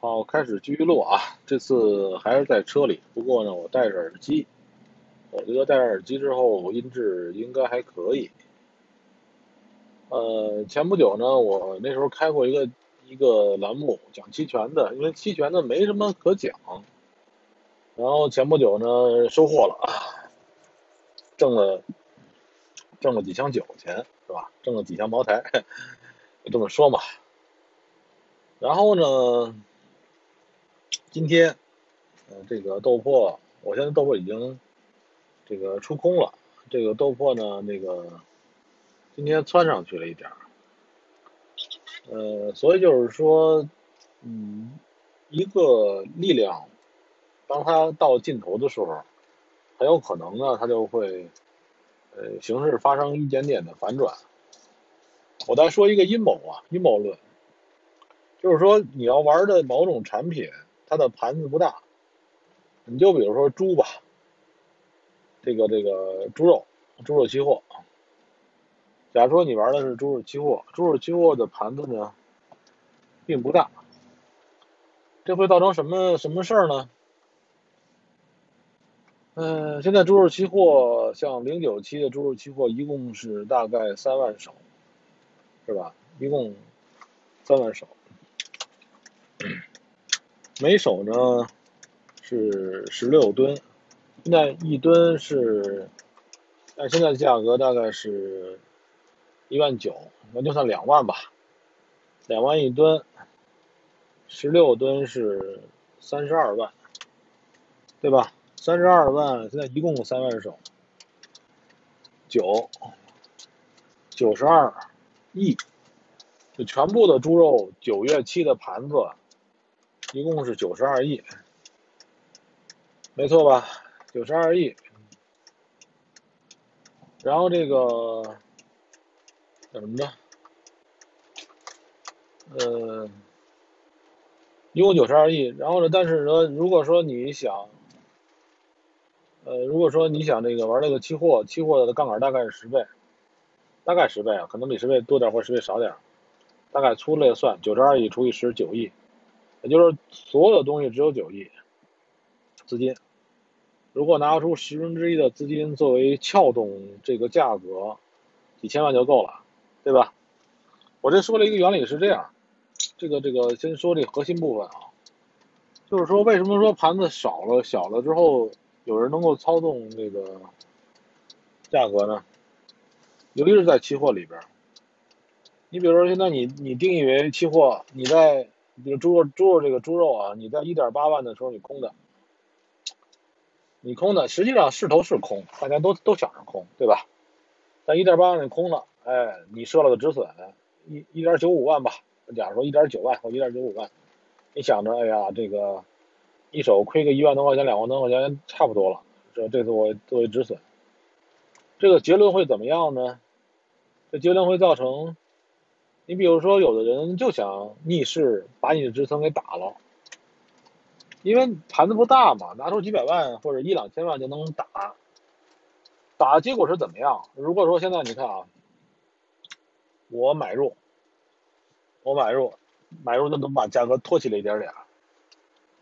好，开始继续录啊！这次还是在车里，不过呢，我戴着耳机，我觉得戴着耳机之后音质应该还可以。呃，前不久呢，我那时候开过一个一个栏目讲期权的，因为期权呢没什么可讲。然后前不久呢，收获了啊，挣了挣了几箱酒钱，是吧？挣了几箱茅台，就 这么说嘛。然后呢？今天，呃，这个豆粕，我现在豆粕已经这个出空了。这个豆粕呢，那个今天窜上去了一点儿，呃，所以就是说，嗯，一个力量，当它到尽头的时候，很有可能呢，它就会，呃，形势发生一点点的反转。我再说一个阴谋啊，阴谋论，就是说你要玩的某种产品。它的盘子不大，你就比如说猪吧，这个这个猪肉，猪肉期货。假如说你玩的是猪肉期货，猪肉期货的盘子呢，并不大，这会造成什么什么事儿呢？嗯，现在猪肉期货像零九期的猪肉期货，一共是大概三万手，是吧？一共三万手。每手呢是十六吨，现在一吨是，按现在的价格大概是一万九，那就算两万吧，两万一吨，十六吨是三十二万，对吧？三十二万，现在一共三万手，九九十二亿，就全部的猪肉九月期的盘子。一共是九十二亿，没错吧？九十二亿。然后这个叫什么呢？呃，一共九十二亿。然后呢？但是说，如果说你想，呃，如果说你想这个玩这个期货，期货的杠杆大概是十倍，大概十倍啊，可能比十倍多点或十倍少点，大概粗略算，九十二亿除以十，九亿。也就是所有的东西只有九亿资金，如果拿出十分之一的资金作为撬动这个价格，几千万就够了，对吧？我这说了一个原理是这样，这个这个先说这核心部分啊，就是说为什么说盘子少了小了之后有人能够操纵这个价格呢？尤其是在期货里边，你比如说现在你你定义为期货，你在这个猪肉，猪肉这个猪肉啊，你在一点八万的时候你空的，你空的，实际上势头是空，大家都都想着空，对吧？但一点八万你空了，哎，你设了个止损，一一点九五万吧，假如说一点九万或一点九五万，你想着，哎呀，这个一手亏个一万多块钱、两万多块钱差不多了，这这次我作为止损，这个结论会怎么样呢？这结论会造成。你比如说，有的人就想逆势把你的支撑给打了，因为盘子不大嘛，拿出几百万或者一两千万就能打，打结果是怎么样？如果说现在你看啊，我买入，我买入，买入那能把价格托起了一点点，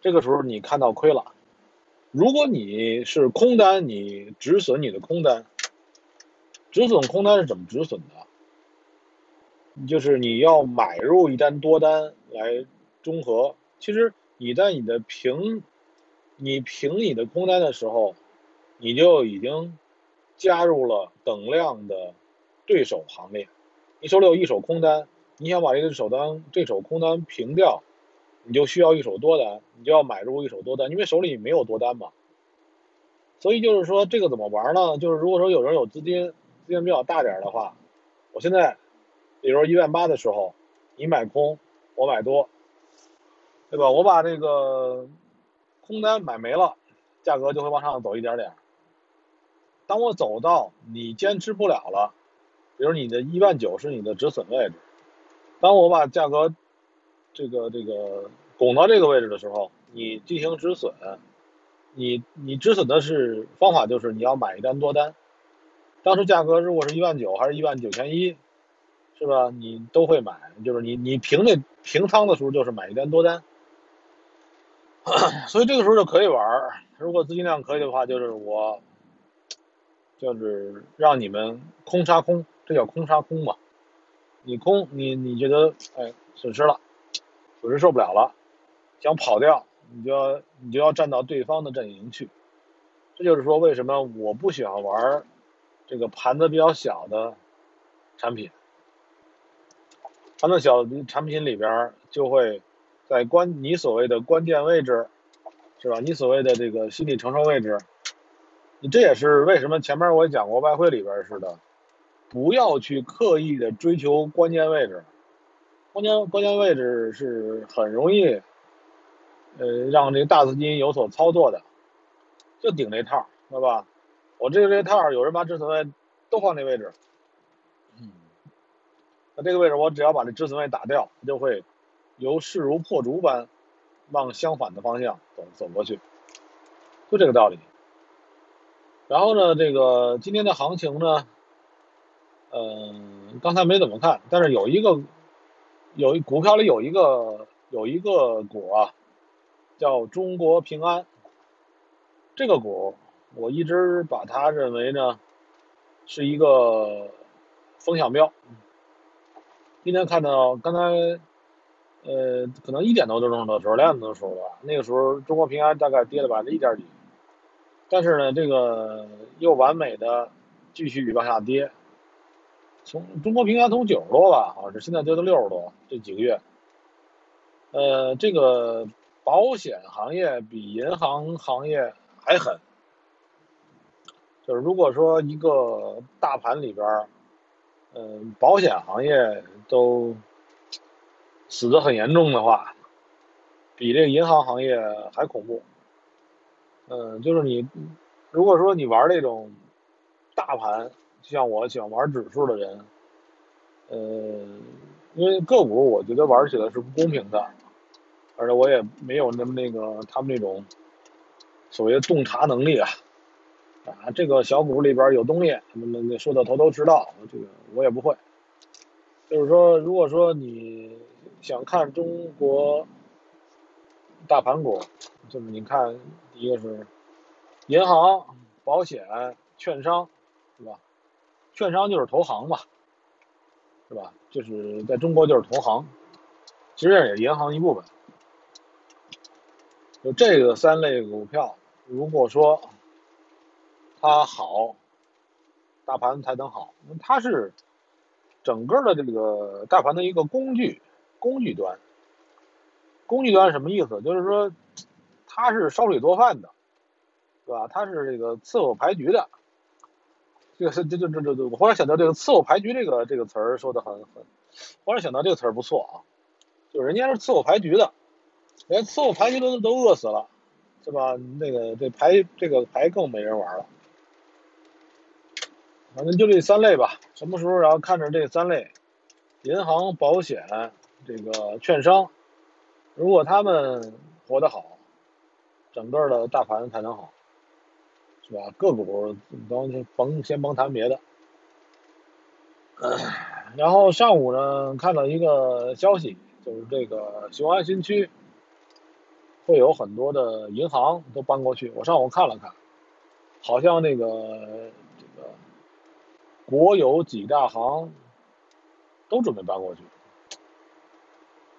这个时候你看到亏了，如果你是空单，你止损你的空单，止损空单是怎么止损的？就是你要买入一单多单来中和，其实你在你的平，你平你的空单的时候，你就已经加入了等量的对手行列。你手里有一手空单，你想把这个手单这手空单平掉，你就需要一手多单，你就要买入一手多单，因为手里没有多单嘛。所以就是说这个怎么玩呢？就是如果说有人有资金，资金比较大点的话，我现在。比如一万八的时候，你买空，我买多，对吧？我把这个空单买没了，价格就会往上走一点点。当我走到你坚持不了了，比如你的一万九是你的止损位置，当我把价格这个这个拱到这个位置的时候，你进行止损，你你止损的是方法就是你要买一单多单，当时价格如果是一万九还是一万九千一。是吧？你都会买，就是你你平那平仓的时候，就是买一单多单。所以这个时候就可以玩。如果资金量可以的话，就是我就是让你们空杀空，这叫空杀空嘛。你空，你你觉得哎损失了，损失受不了了，想跑掉，你就要你就要站到对方的阵营去。这就是说，为什么我不喜欢玩这个盘子比较小的产品。盘子小产品里边就会在关你所谓的关键位置，是吧？你所谓的这个心理承受位置，你这也是为什么前面我也讲过外汇里边似的，不要去刻意的追求关键位置，关键关键位置是很容易，呃，让这个大资金有所操作的。就顶这套，知道吧？我这个这套，有人把止损位都放那位置，那这个位置我只要把这止损位打掉，它就会由势如破竹般往相反的方向走走过去，就这个道理。然后呢，这个今天的行情呢，嗯，刚才没怎么看，但是有一个有一股票里有一个有一个股啊，叫中国平安。这个股，我一直把它认为呢，是一个风向标。今天看到刚才，呃，可能一点多钟的时候，两点多的时候吧，那个时候中国平安大概跌了百分之一点几，但是呢，这个又完美的继续往下跌。从中国平安从九十多吧，好像是现在跌到六十多，这几个月，呃，这个保险行业比银行行业。还狠，就是如果说一个大盘里边嗯，保险行业都死的很严重的话，比这个银行行业还恐怖。嗯，就是你如果说你玩那种大盘，就像我喜欢玩指数的人，呃，因为个股我觉得玩起来是不公平的，而且我也没有那么那个他们那种。所谓的洞察能力啊，啊，这个小股里边有东西，那么那说的头头是道，这个我也不会。就是说，如果说你想看中国大盘股，就是你看，一个是银行、保险、券商，是吧？券商就是投行嘛，是吧？就是在中国就是投行，其实也是银行一部分。就这个三类股票，如果说它好，大盘才能好。它是整个的这个大盘的一个工具，工具端。工具端什么意思？就是说它是烧水做饭的，对吧？它是这个伺候牌局的。这个是这这这这，我忽然想到这个伺候牌局这个这个词儿说的很很，忽然想到这个词儿不错啊，就人家是伺候牌局的。连伺候牌局都都饿死了，是吧？那个这牌这个牌更没人玩了。反正就这三类吧。什么时候然后看着这三类，银行、保险、这个券商，如果他们活得好，整个的大盘才能好，是吧？个股甭甭先甭谈别的。然后上午呢，看到一个消息，就是这个雄安新区。会有很多的银行都搬过去，我上午看了看，好像那个国有几大行都准备搬过去。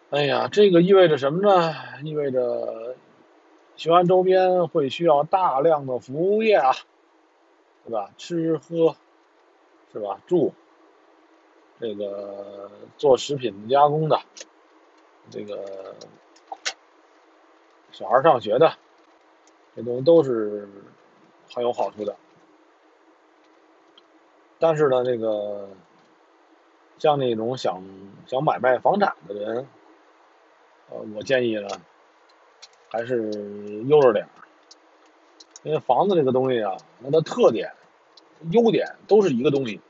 哎呀，这个意味着什么呢？意味着雄安周边会需要大量的服务业啊，对吧？吃喝是吧？住这个做食品加工的这个。小孩上学的，这东西都是很有好处的。但是呢，那个像那种想想买卖房产的人，呃，我建议呢，还是悠着点因为房子这个东西啊，它的特点、优点都是一个东西，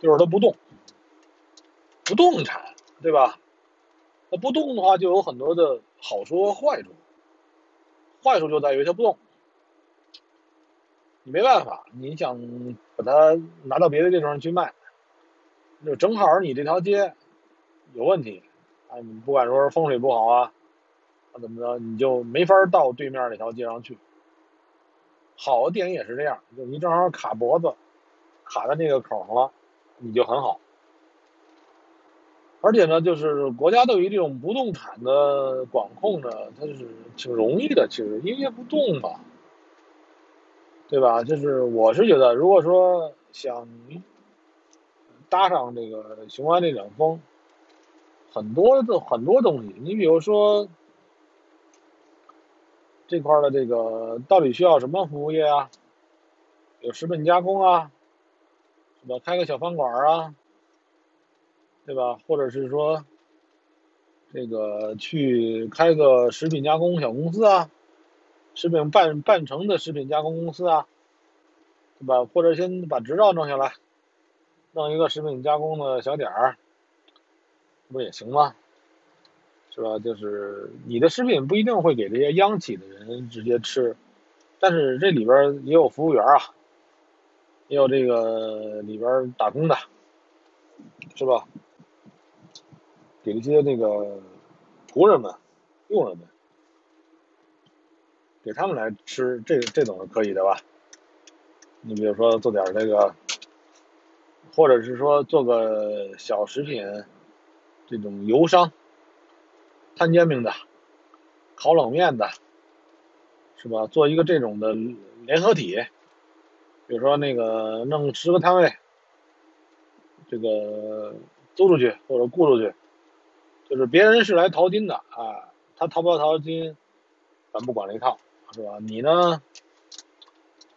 就是它不动，不动产，对吧？那不动的话，就有很多的好处和坏处。坏处就在于它不动，你没办法，你想把它拿到别的地方去卖，就正好你这条街有问题啊，你不管说是风水不好啊，怎么着，你就没法到对面那条街上去。好的电影也是这样，就你正好卡脖子，卡在那个口上了，你就很好。而且呢，就是国家对于这种不动产的管控呢，它是挺容易的，其实因为不动嘛，对吧？就是我是觉得，如果说想搭上这个雄安这两峰，很多的很多东西，你比如说这块的这个到底需要什么服务业啊？有食品加工啊，是吧？开个小饭馆啊？对吧？或者是说，这个去开个食品加工小公司啊，食品半半成的食品加工公司啊，对吧？或者先把执照弄下来，弄一个食品加工的小点儿，不也行吗？是吧？就是你的食品不一定会给这些央企的人直接吃，但是这里边也有服务员啊，也有这个里边打工的，是吧？给一些那个仆人们、佣人们，给他们来吃，这这种是可以的吧？你比如说做点这个，或者是说做个小食品，这种油商，摊煎饼的、烤冷面的，是吧？做一个这种的联合体，比如说那个弄十个摊位，这个租出去或者雇出去。就是别人是来淘金的啊，他淘不淘金，咱不管这一套，是吧？你呢，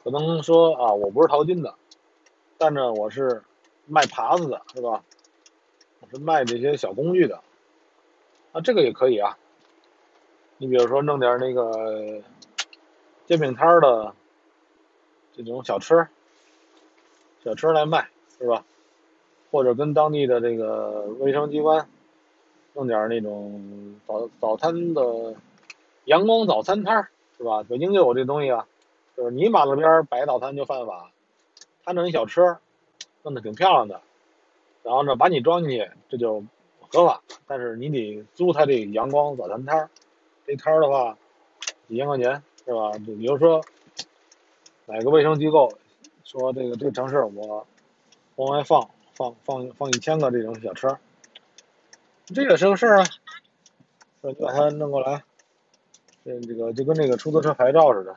可能说啊，我不是淘金的，但呢，我是卖耙子的，是吧？我是卖这些小工具的，啊这个也可以啊。你比如说弄点那个煎饼摊的这种小吃，小吃来卖，是吧？或者跟当地的这个卫生机关。弄点那种早早餐的阳光早餐摊，是吧？北京就有这东西啊，就是你马路边摆早餐就犯法，他弄一小车，弄得挺漂亮的，然后呢把你装进去，这就合法。但是你得租他这阳光早餐摊儿，这摊儿的话几千块钱，是吧？比如说哪个卫生机构说这个这个城市我往外放放放放一千个这种小车。这也是个事儿啊，说你把它弄过来，这这个就跟那个出租车牌照似的。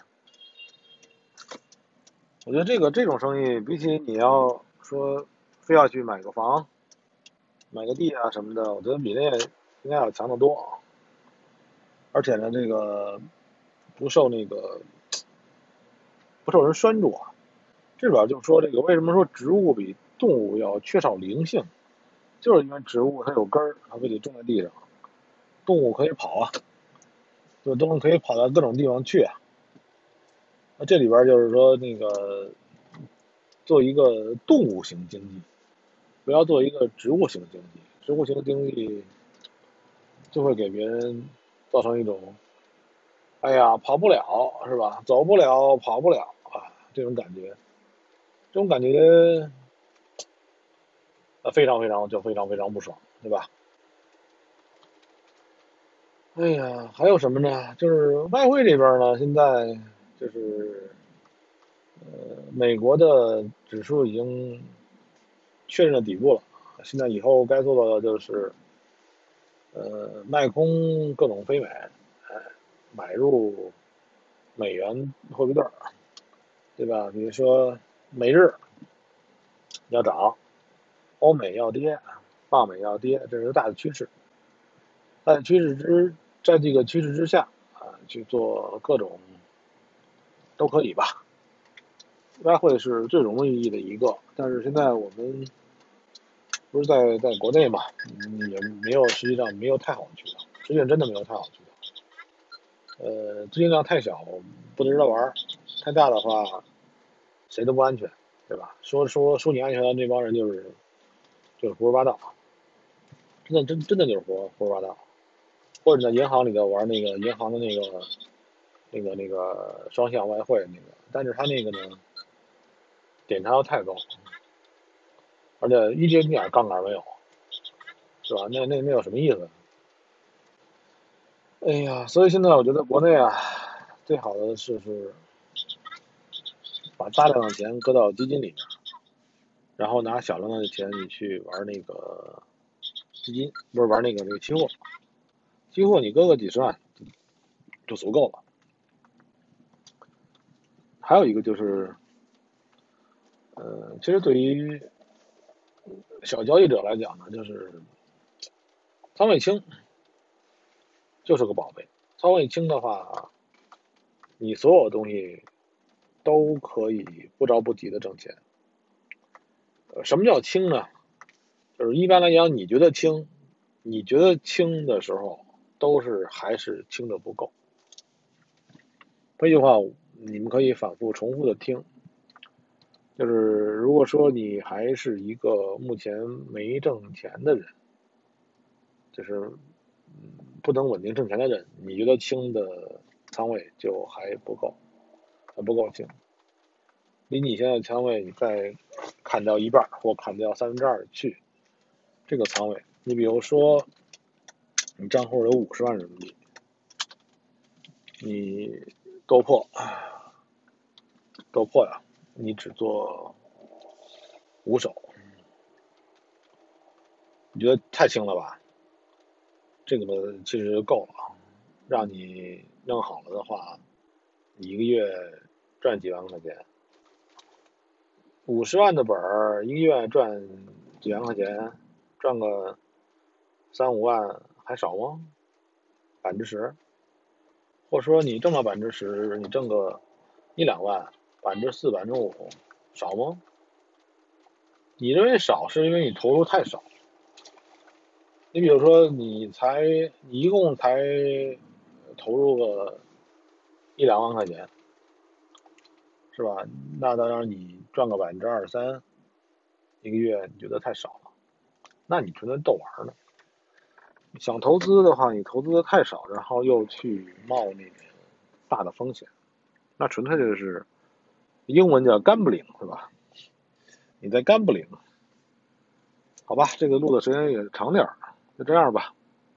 我觉得这个这种生意，比起你要说非要去买个房、买个地啊什么的，我觉得比那应该要强得多。而且呢，这个不受那个不受人拴住啊。这主要就是说，这个为什么说植物比动物要缺少灵性？就是因为植物它有根儿，它非得种在地上。动物可以跑啊，就动物可以跑到各种地方去啊。那这里边就是说，那个做一个动物型经济，不要做一个植物型经济。植物型经济就会给别人造成一种，哎呀，跑不了是吧？走不了，跑不了啊，这种感觉，这种感觉。非常非常就非常非常不爽，对吧？哎呀，还有什么呢？就是外汇这边呢，现在就是呃，美国的指数已经确认了底部了，现在以后该做的就是呃，卖空各种非美，哎，买入美元货币对，对吧？比如说美日要涨。欧美要跌，澳美要跌，这是大的趋势。大的趋势之，在这个趋势之下啊，去做各种都可以吧。外汇是最容易的一个，但是现在我们不是在在国内嘛，也没有实际上没有太好的渠道，实际上真的没有太好的渠道。呃，资金量太小，不值得玩；太大的话，谁都不安全，对吧？说说说你安全的那帮人就是。就是胡说八道，真的真真的就是胡胡说八道，或者在银行里头玩那个银行的那个那个那个双向外汇那个，但是他那个呢，点差又太高，而且一点点杠杆没有，是吧？那那那有什么意思？哎呀，所以现在我觉得国内啊，最好的是是把大量的钱搁到基金里面，然后拿小量的钱你去玩那个基金，不是玩那个那个期货，期货你搁个几十万就足够了。还有一个就是，呃，其实对于小交易者来讲呢，就是仓位轻。就是个宝贝，仓位轻的话，你所有东西都可以不着不急的挣钱。呃，什么叫轻呢？就是一般来讲，你觉得轻，你觉得轻的时候，都是还是轻的不够。这句话你们可以反复重复的听。就是如果说你还是一个目前没挣钱的人，就是。不能稳定挣钱的人，你觉得轻的仓位就还不够，还不够轻。离你现在的仓位你再砍掉一半或砍掉三分之二去，这个仓位，你比如说你账户有五十万人民币，你够破，够破呀，你只做五手，你觉得太轻了吧？这个，其实够了，让你弄好了的话，一个月赚几万块钱，五十万的本儿，一个月赚几万块钱，赚个三五万还少吗？百分之十，或者说你挣到百分之十，你挣个一两万，百分之四、百分之五，少吗？你认为少，是因为你投入太少。你比如说，你才一共才投入个一两万块钱，是吧？那当然你赚个百分之二三，一个月你觉得太少了，那你纯粹逗玩呢。想投资的话，你投资的太少，然后又去冒那个大的风险，那纯粹就是英文叫 gambling，是吧？你在 gambling，好吧？这个录的时间也长点儿。就这样吧。